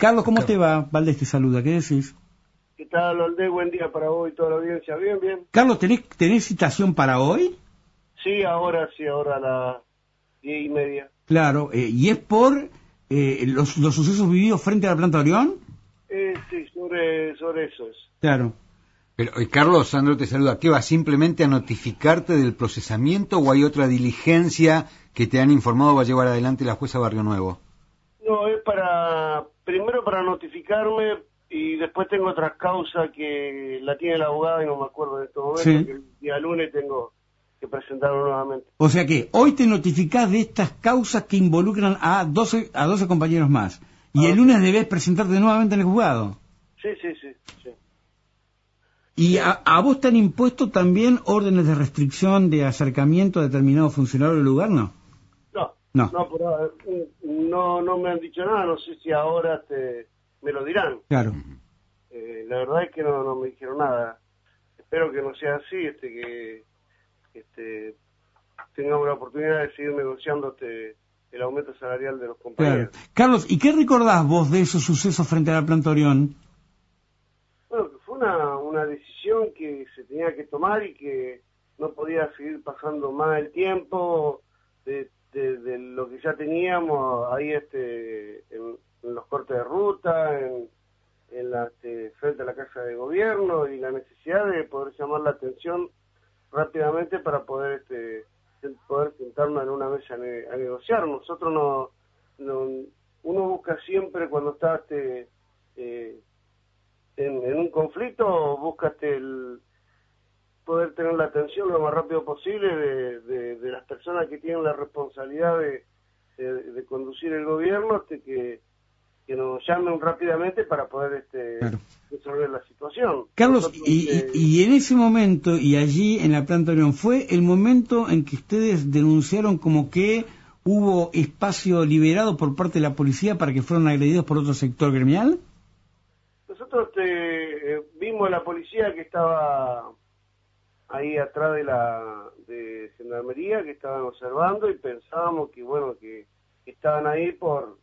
Carlos, ¿cómo te va? Valdés te saluda, ¿qué decís? ¿Qué tal, Valdés? Buen día para vos y toda la audiencia. Bien, bien. Carlos, ¿tenés, tenés citación para hoy? Sí, ahora sí, ahora a las diez y media. Claro, eh, ¿y es por eh, los, los sucesos vividos frente a la planta Orión? Eh, sí, sobre, sobre eso es. Claro. Pero, eh, Carlos, Sandro te saluda. ¿Qué va simplemente a notificarte del procesamiento o hay otra diligencia que te han informado va a llevar adelante la jueza Barrio Nuevo? No, es para, primero para notificarme y después tengo otras causas que la tiene la abogada y no me acuerdo en estos momentos, Sí. que el día lunes tengo que presentarlo nuevamente. O sea que hoy te notificás de estas causas que involucran a 12, a 12 compañeros más. Y Ah. el lunes debes presentarte nuevamente en el juzgado. Sí, sí, sí, sí. ¿Y a, a vos te han impuesto también órdenes de restricción de acercamiento a determinado funcionario del lugar, no? No, No. ahora, mm, no, no me han dicho nada, no sé si ahora te, me lo dirán. Claro. Eh, la verdad es que no, no me dijeron nada. Espero que no sea así, este que este, tengamos la oportunidad de seguir negociando este, el aumento salarial de los Claro. compañeros. Carlos, ¿y qué recordás vos de esos sucesos frente a la planta Orión? Bueno, que fue una, una decisión que se tenía que tomar y que no podía seguir pasando más el tiempo de, de- lo que ya teníamos ahí este en, los cortes de ruta, en, en la, este, frente a la casa de gobierno y la necesidad de poder llamar la atención rápidamente para poder este poder sentarnos en una mesa a, ne- a negociar. Nosotros no, no- uno busca siempre cuando está este eh, en, un conflicto búscate el poder tener la atención lo más rápido posible de, de- de las personas que tienen la responsabilidad de, de- de conducir el gobierno este, que, que nos llamen rápidamente para poder este, Claro. resolver la situación. Carlos, Nosotros, y, eh, y- y en ese momento, y allí en la planta Orión, ¿fue el momento en que ustedes denunciaron como que hubo espacio liberado por parte de la policía para que fueran agredidos por otro sector gremial? Nosotros este, eh, vimos a la policía que estaba ahí atrás de la de gendarmería, que estaban observando y pensábamos que bueno que, que estaban ahí por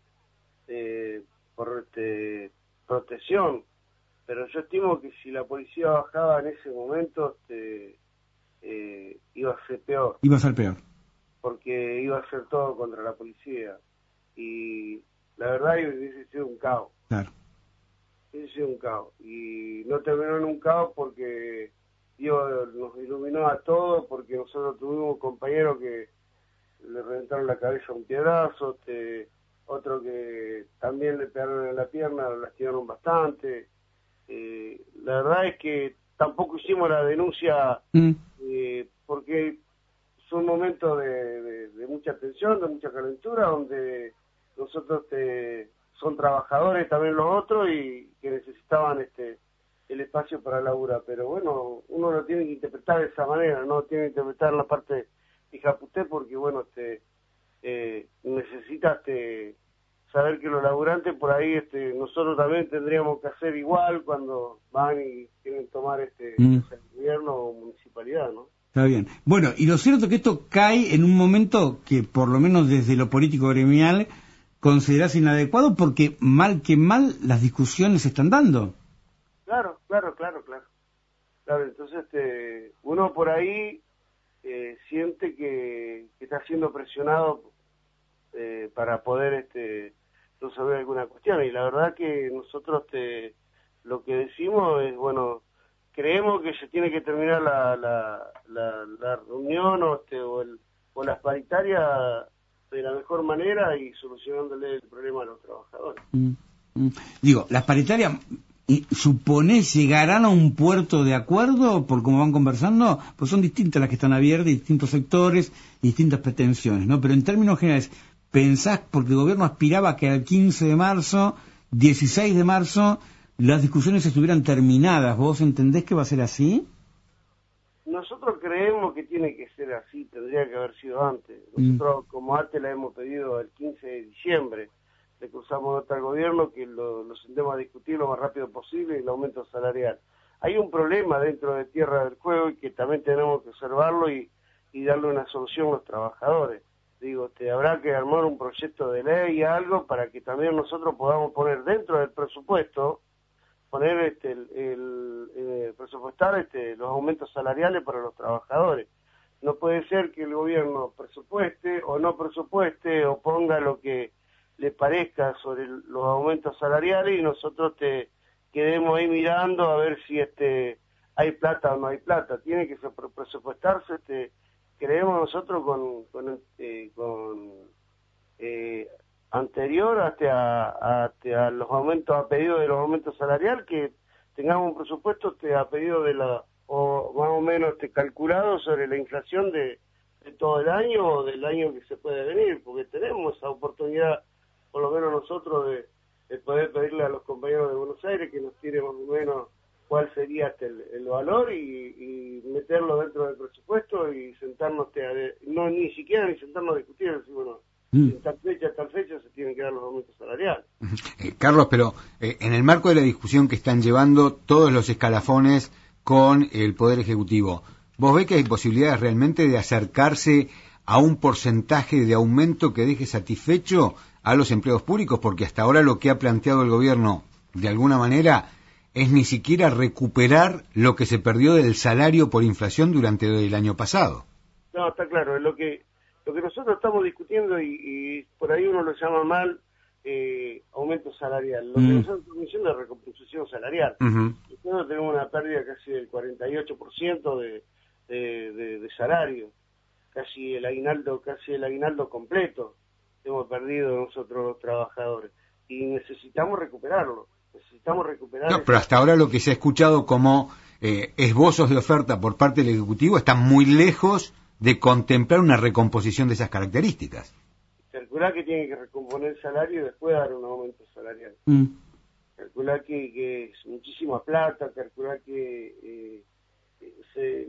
eh, por este, protección, pero yo estimo que si la policía bajaba en ese momento este, eh, iba a ser peor. Iba a ser peor. porque iba a ser todo contra la policía. Y la verdad hubiese sido un caos. Claro. hubiese sido un caos. Y no terminó en un caos porque Dios nos iluminó a todos porque nosotros tuvimos compañeros que le reventaron la cabeza un piedrazo este, otro que también le pegaron en la pierna lo lastimaron bastante. Eh, la verdad es que tampoco hicimos la denuncia Mm, eh, porque son momentos de, de- de mucha tensión, de mucha calentura, donde nosotros este, son trabajadores también los otros y que necesitaban este el espacio para labura. Pero bueno, uno lo tiene que interpretar de esa manera, no tiene que interpretar la parte de Japuté porque bueno, este eh, necesita este, saber que los laburantes por ahí este nosotros también tendríamos que hacer igual cuando van y quieren tomar este Mm. gobierno o municipalidad, ¿no? está bien. Bueno, y lo cierto es que esto cae en un momento que, por lo menos desde lo político gremial, considerás inadecuado porque, mal que mal, las discusiones se están dando. Claro, claro, claro, claro. Claro, entonces este, uno por ahí eh, siente que, que está siendo presionado eh, para poder este, resolver alguna cuestión. Y la verdad que nosotros este, lo que decimos es, bueno, creemos que se tiene que terminar la, la, la, la reunión o, este, o, el, o las paritarias de la mejor manera y solucionándole el problema a los trabajadores. Mm, mm. Digo, las paritarias, y ¿suponés llegarán a un puerto de acuerdo por cómo van conversando? Pues son distintas las que están abiertas, distintos sectores distintas pretensiones, ¿no? Pero en términos generales, ¿pensás, porque el gobierno aspiraba a que al 15 de marzo, 16 de marzo, las discusiones estuvieran terminadas? ¿Vos entendés que va a ser así? Nosotros creemos que tiene que ser así, tendría que haber sido antes. Mm. Nosotros como arte la hemos pedido el 15 de diciembre. Le cruzamos nota al gobierno que lo, lo sentemos a discutir lo más rápido posible el aumento salarial. Hay un problema dentro de Tierra del Juego y que también tenemos que observarlo y, darle una solución a los trabajadores. digo, te habrá que armar un proyecto de ley algo para que también nosotros podamos poner dentro del presupuesto, poner este, el, eh, presupuestar este, los aumentos salariales para los trabajadores. No puede ser que el gobierno presupueste o no presupueste o ponga lo que le parezca sobre los aumentos salariales y nosotros te quedemos ahí mirando a ver si este hay plata o no hay plata. Tiene que presupuestarse este creemos nosotros con, con, eh, eh, anterior hasta, hasta los aumentos a pedido de los aumentos salariales que tengamos un presupuesto este, a pedido de la o más o menos este, calculado sobre la inflación de, todo el año o del año que se puede venir porque tenemos esa oportunidad por lo menos nosotros de, de poder pedirle a los compañeros de Buenos Aires que nos tiren más o menos cuál sería este el, valor y, meterlo dentro del presupuesto y sentarnos, no ni siquiera ni sentarnos a discutir, decir, bueno, mm. en tal fecha, tal fecha se tienen que dar los aumentos salariales. Eh, Carlos, pero eh, en el marco de la discusión que están llevando todos los escalafones con el Poder Ejecutivo, ¿vos ves que hay posibilidades realmente de acercarse a un porcentaje de aumento que deje satisfecho a los empleos públicos? Porque hasta ahora lo que ha planteado el gobierno, de alguna manera, es ni siquiera recuperar lo que se perdió del salario por inflación durante el año pasado. No, está claro, es lo que lo que nosotros estamos discutiendo y, por ahí uno lo llama mal eh, aumento salarial. Lo que mm. nosotros estamos diciendo es recomposición salarial. Nosotros tenemos una pérdida casi del 48% de, de, de, salario, casi el aguinaldo, casi el aguinaldo completo hemos perdido nosotros los trabajadores y necesitamos recuperarlo necesitamos recuperar. No, pero hasta ahora lo que se ha escuchado como eh, esbozos de oferta por parte del Ejecutivo está muy lejos de contemplar una recomposición de esas características. Calcular que tiene que recomponer el salario y después dar un aumento salarial. Mm. Calcular que, es muchísima plata, calcular que eh, se,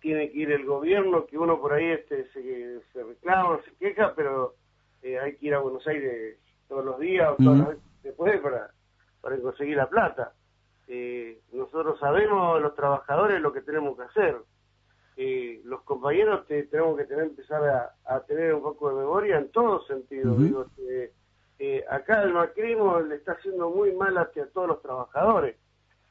tiene que ir el gobierno, que uno por ahí este se, se reclama, se queja, pero eh, hay que ir a Buenos Aires todos los días o todas las veces después para para conseguir la plata. Eh, nosotros sabemos, los trabajadores, lo que tenemos que hacer. Eh, los compañeros tenemos que tener, empezar a, tener un poco de memoria en todos sentidos. Digo, eh, acá el macrismo le está haciendo muy mal hacia todos los trabajadores.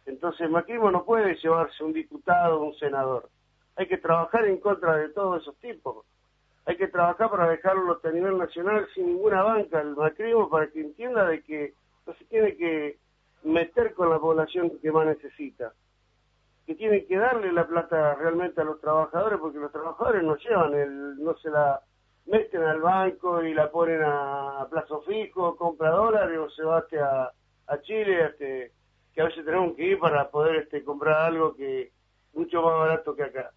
Entonces el macrismo no puede llevarse un diputado o un senador. Hay que trabajar en contra de todos esos tipos. Hay que trabajar para dejarlo a nivel nacional sin ninguna banca el macrismo para que entienda de que no se tiene que meter con la población que más necesita. Que tiene que darle la plata realmente a los trabajadores, porque los trabajadores no llevan, el, no se la meten al banco y la ponen a, plazo fijo, compra dólares o se va a, a Chile, este, que a veces tenemos que ir para poder este, comprar algo que mucho más barato que acá.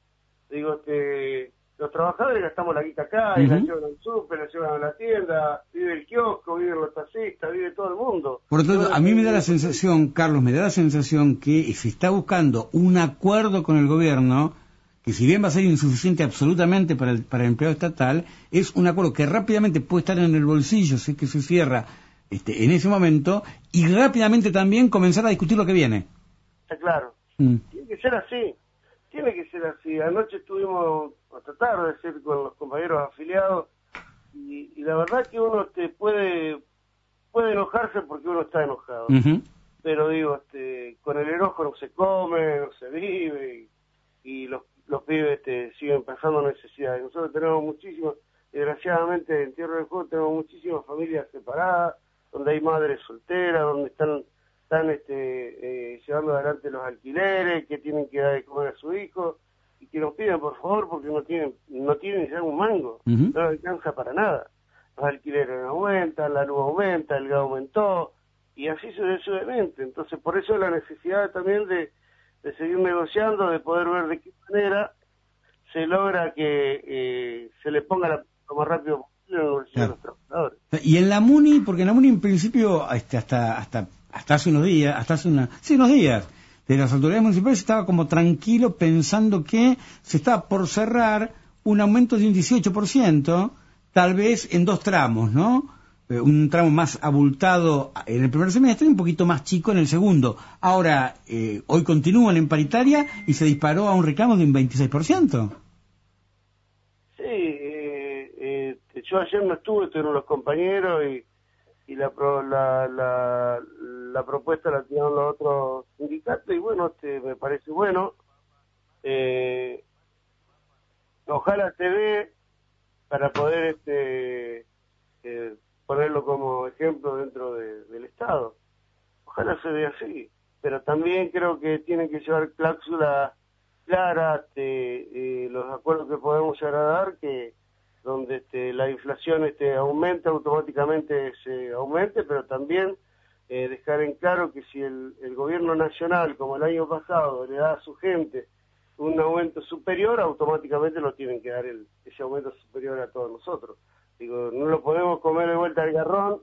Digo, este, los trabajadores gastamos la guita acá, y la llevan al súper, la llevan a la tienda, vive el kiosco, viven los taxistas, vive todo el mundo. Por lo tanto, a mí me da la sensación, Carlos, me da la sensación que se está buscando un acuerdo con el gobierno que si bien va a ser insuficiente absolutamente para el, para el empleado estatal, es un acuerdo que rápidamente puede estar en el bolsillo, sé que se cierra este, en ese momento, y rápidamente también comenzar a discutir lo que viene. Está claro. Mm. Tiene que ser así tiene que ser así. Anoche estuvimos a tratar de ser con los compañeros afiliados y, la verdad que uno te puede puede enojarse porque uno está enojado. Pero digo, este, con el enojo no se come, no se vive y, los, los pibes este, siguen pasando necesidades. Nosotros tenemos muchísimas, desgraciadamente en Tierra del Fuego tenemos muchísimas familias separadas, donde hay madres solteras, donde están están este, eh, llevando adelante los alquileres, que tienen que dar de comer a su hijo, y que nos piden por favor porque no tienen no tienen ni un mango, no alcanza para nada. Los alquileres aumentan, la luz aumenta, el gas aumentó, y así sucesivamente. Entonces, por eso la necesidad también de, de seguir negociando, de poder ver de qué manera se logra que eh, se le ponga la, lo más rápido posible en los trabajadores. Y en la MUNI, porque en la MUNI en principio este, hasta hasta hasta hace unos días, hasta hace una, sí, unos días, de las autoridades municipales estaba como tranquilo pensando que se estaba por cerrar un aumento de un 18%, tal vez en dos tramos, ¿no? Eh, un tramo más abultado en el primer semestre y un poquito más chico en el segundo. Ahora, eh, hoy continúan en paritaria y se disparó a un reclamo de un 26%. Sí, eh, yo ayer no estuve, estuvieron los compañeros y, y la, la, la, la, propuesta la tiraron los otros sindicatos y bueno, este me parece bueno. Eh, ojalá se ve para poder este eh, ponerlo como ejemplo dentro del Estado. Ojalá se vea así, pero también creo que tienen que llevar cláusulas claras, este, eh, los acuerdos que podemos llegar a dar, que donde este, la inflación este, aumente, automáticamente se aumente, pero también eh, dejar en claro que si el, el, gobierno nacional, como el año pasado, le da a su gente un aumento superior, automáticamente lo tienen que dar el, ese aumento superior a todos nosotros. Digo, no lo podemos comer de vuelta al garrón,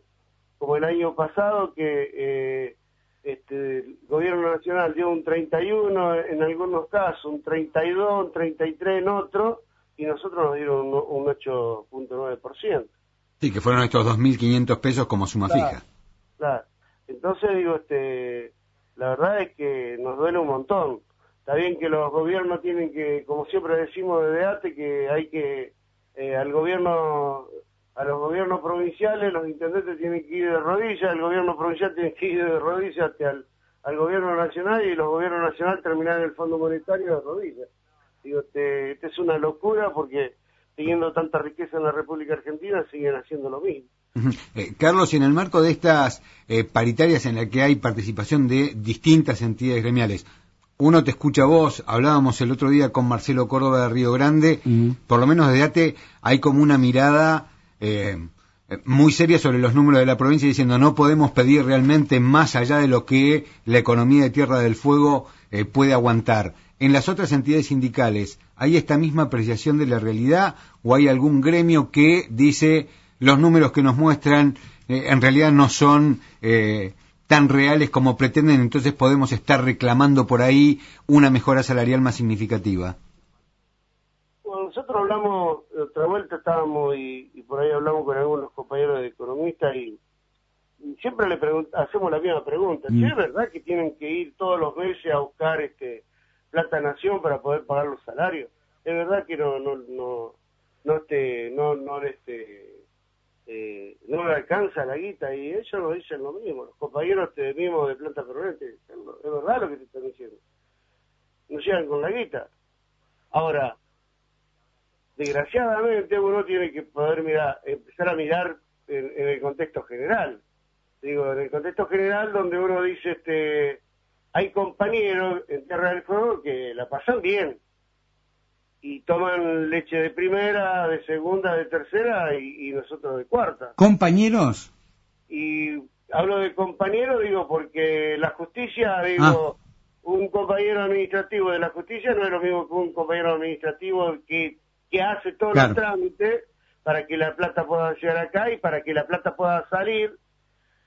como el año pasado, que eh, este, el gobierno nacional dio un 31 en algunos casos, un 32, un 33 en otros, y nosotros nos dieron un, 8.9%. Sí, que fueron estos 2.500 pesos como suma fija. Claro. Entonces, digo, este, la verdad es que nos duele un montón. Está bien que los gobiernos tienen que, como siempre decimos desde antes, que hay que, eh, al gobierno, a los gobiernos provinciales, los intendentes tienen que ir de rodillas, el gobierno provincial tiene que ir de rodillas el, al gobierno nacional y los gobiernos nacionales terminar en el Fondo Monetario de rodillas. Digo, este, este, es una locura porque teniendo tanta riqueza en la República Argentina siguen haciendo lo mismo. Eh, Carlos, en el marco de estas eh, paritarias en las que hay participación de distintas entidades gremiales, uno te escucha a vos, hablábamos el otro día con Marcelo Córdoba de Río Grande, por lo menos desde ATE hay como una mirada eh, muy seria sobre los números de la provincia diciendo no podemos pedir realmente más allá de lo que la economía de Tierra del Fuego puede aguantar en las otras entidades sindicales, ¿hay esta misma apreciación de la realidad o hay algún gremio que dice los números que nos muestran eh, en realidad no son eh, tan reales como pretenden, entonces podemos estar reclamando por ahí una mejora salarial más significativa? Bueno, nosotros hablamos, otra vuelta estábamos y, por ahí hablamos con algunos compañeros de economistas y, siempre le hacemos la misma pregunta. Mm. ¿Es verdad que tienen que ir todos los meses a buscar este plata nación para poder pagar los salarios. Es verdad que no no no no este no no este eh, no le alcanza la guita y ellos nos dicen lo mismo, los compañeros te mismos de planta permanente, es verdad lo que te están diciendo. No llegan con la guita. Ahora, desgraciadamente uno tiene que poder mirar, empezar a mirar en, en el contexto general. Digo, en el contexto general donde uno dice este hay compañeros en Tierra del Fuego que la pasan bien y toman leche de primera, de segunda, de tercera y, nosotros de cuarta. ¿Compañeros? Y hablo de compañeros, digo, porque la justicia, digo, ah. un compañero administrativo de la justicia no es lo mismo que un compañero administrativo que, que hace todos los trámites para que la plata pueda llegar acá y para que la plata pueda salir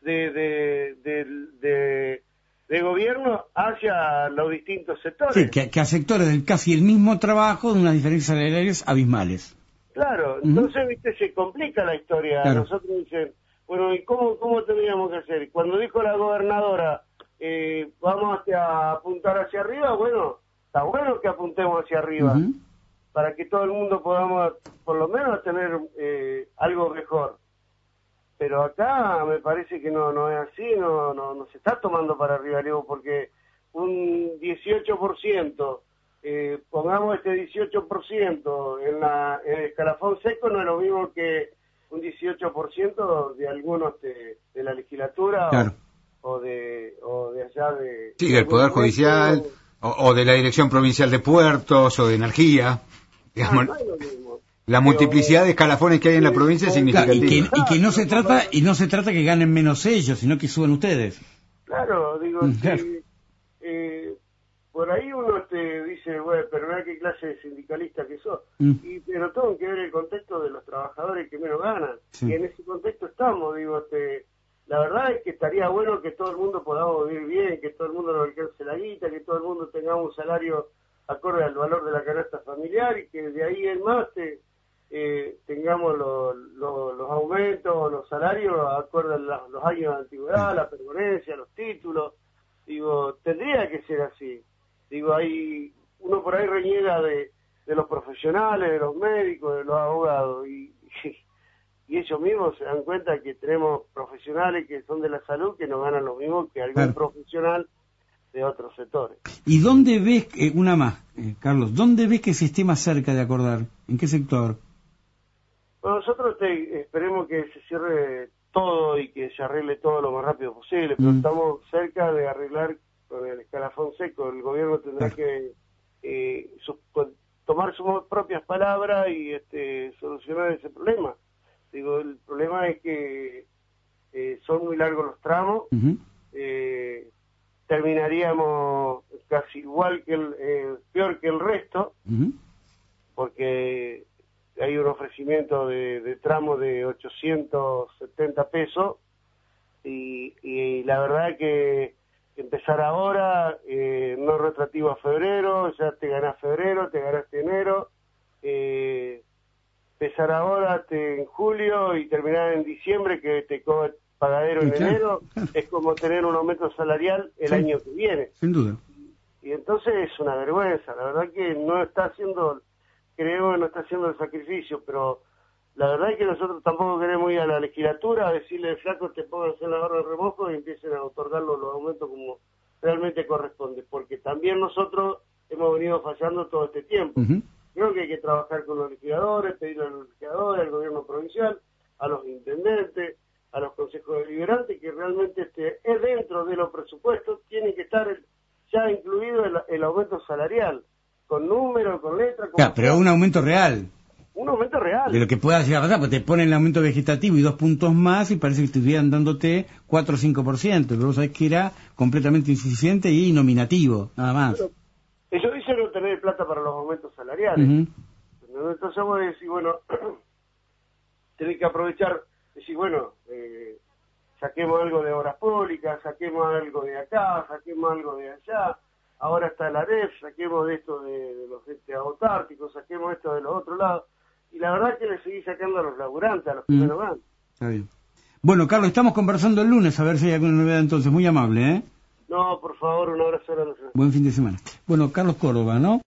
de, de, de de gobierno hacia los distintos sectores. Sí, que, a sectores del casi el mismo trabajo de unas diferencias salariales abismales. Claro, entonces, viste, se complica la historia. Nosotros dicen, bueno, ¿y cómo, cómo tendríamos que hacer? Cuando dijo la gobernadora, eh, vamos a apuntar hacia arriba, bueno, está bueno que apuntemos hacia arriba, para que todo el mundo podamos, por lo menos, tener eh, algo mejor pero acá me parece que no no es así, no no, no se está tomando para arriba, digo, porque un 18%, eh, pongamos este 18% en, la, en el escalafón seco, no es lo mismo que un 18% de algunos de, de la legislatura o, de, o de allá de... Sí, del Poder Judicial o, de la Dirección Provincial de Puertos o de Energía. Digamos. Ah, la multiplicidad de escalafones que hay en la provincia es significativa. y, que, no se trata y no se trata que ganen menos ellos, sino que suban ustedes. Claro, digo, mm, eh, por ahí uno te dice, bueno, pero mira qué clase de sindicalista que sos. Mm. Y, pero todo que ver el contexto de los trabajadores que menos ganan. Y en ese contexto estamos, digo, este, la verdad es que estaría bueno que todo el mundo podamos vivir bien, que todo el mundo nos alcance la guita, que todo el mundo tengamos un salario acorde al valor de la canasta familiar y que de ahí en más te eh, tengamos los aumentos, los salarios, acorde a los años de antigüedad, la permanencia, los títulos. Digo, tendría que ser así. Digo, hay uno por ahí reniega de, de los profesionales, de los médicos, de los abogados, y, y ellos mismos se dan cuenta que tenemos profesionales que son de la salud que no ganan lo mismo que algún Claro. profesional de otros sectores. ¿Y dónde ves, eh, una más, eh, Carlos, dónde ves que se esté más cerca de acordar? ¿En qué sector? Bueno, nosotros te- esperemos que se cierre todo y que se arregle todo lo más rápido posible, pero Mm. estamos cerca de arreglar con el escalafón seco. El gobierno tendrá Claro. que eh, su- con- tomar sus propias palabras y este, solucionar ese problema. Digo, el problema es que eh, son muy largos los tramos, eh, terminaríamos casi igual que el, eh, peor que el resto, porque hay un ofrecimiento de, de tramo de 870 pesos y, y la verdad que empezar ahora, eh, no retrativo a febrero, ya te ganás febrero, te ganaste enero, eh, empezar ahora te, en julio y terminar en diciembre que te cobra pagadero en claro, enero, claro. es como tener un aumento salarial el Sí. año que viene. Sin duda. Y entonces es una vergüenza, la verdad que no está haciendo, creo que no está haciendo el sacrificio, pero la verdad es que nosotros tampoco queremos ir a la legislatura a decirle, flaco, te pongas en la barra de remojo y empiecen a otorgar los, aumentos como realmente corresponde, porque también nosotros hemos venido fallando todo este tiempo. Creo que hay que trabajar con los legisladores, pedirle a los legisladores, al gobierno provincial, a los intendentes, a los consejos deliberantes, que realmente este, es dentro de los presupuestos, tiene que estar el- ya incluido el, el aumento salarial, con número, con letra, con Claro, pero un aumento real un aumento real. de lo que pueda llegar a pasar, porque te ponen el aumento vegetativo y dos puntos más y parece que estuvieran dándote 4 o 5%, pero vos sabés que era completamente insuficiente y nominativo, nada más. Pero ellos dicen no tener plata para los aumentos salariales. Ujú. Entonces vos decís, bueno, tenés que aprovechar, decir, bueno, eh, saquemos algo de obras públicas, saquemos algo de acá, saquemos algo de allá, ahora está la AREF, saquemos de esto de, de los entes autárquicos, saquemos esto de los otros lados, y la verdad es que le seguís sacando a los laburantes, a los que Mm. van. Está bien. Bueno, Carlos, estamos conversando el lunes, a ver si hay alguna novedad entonces. Muy amable, ¿eh? No, por favor, un abrazo. Buen fin de semana. Bueno, Carlos Córdoba, ¿no?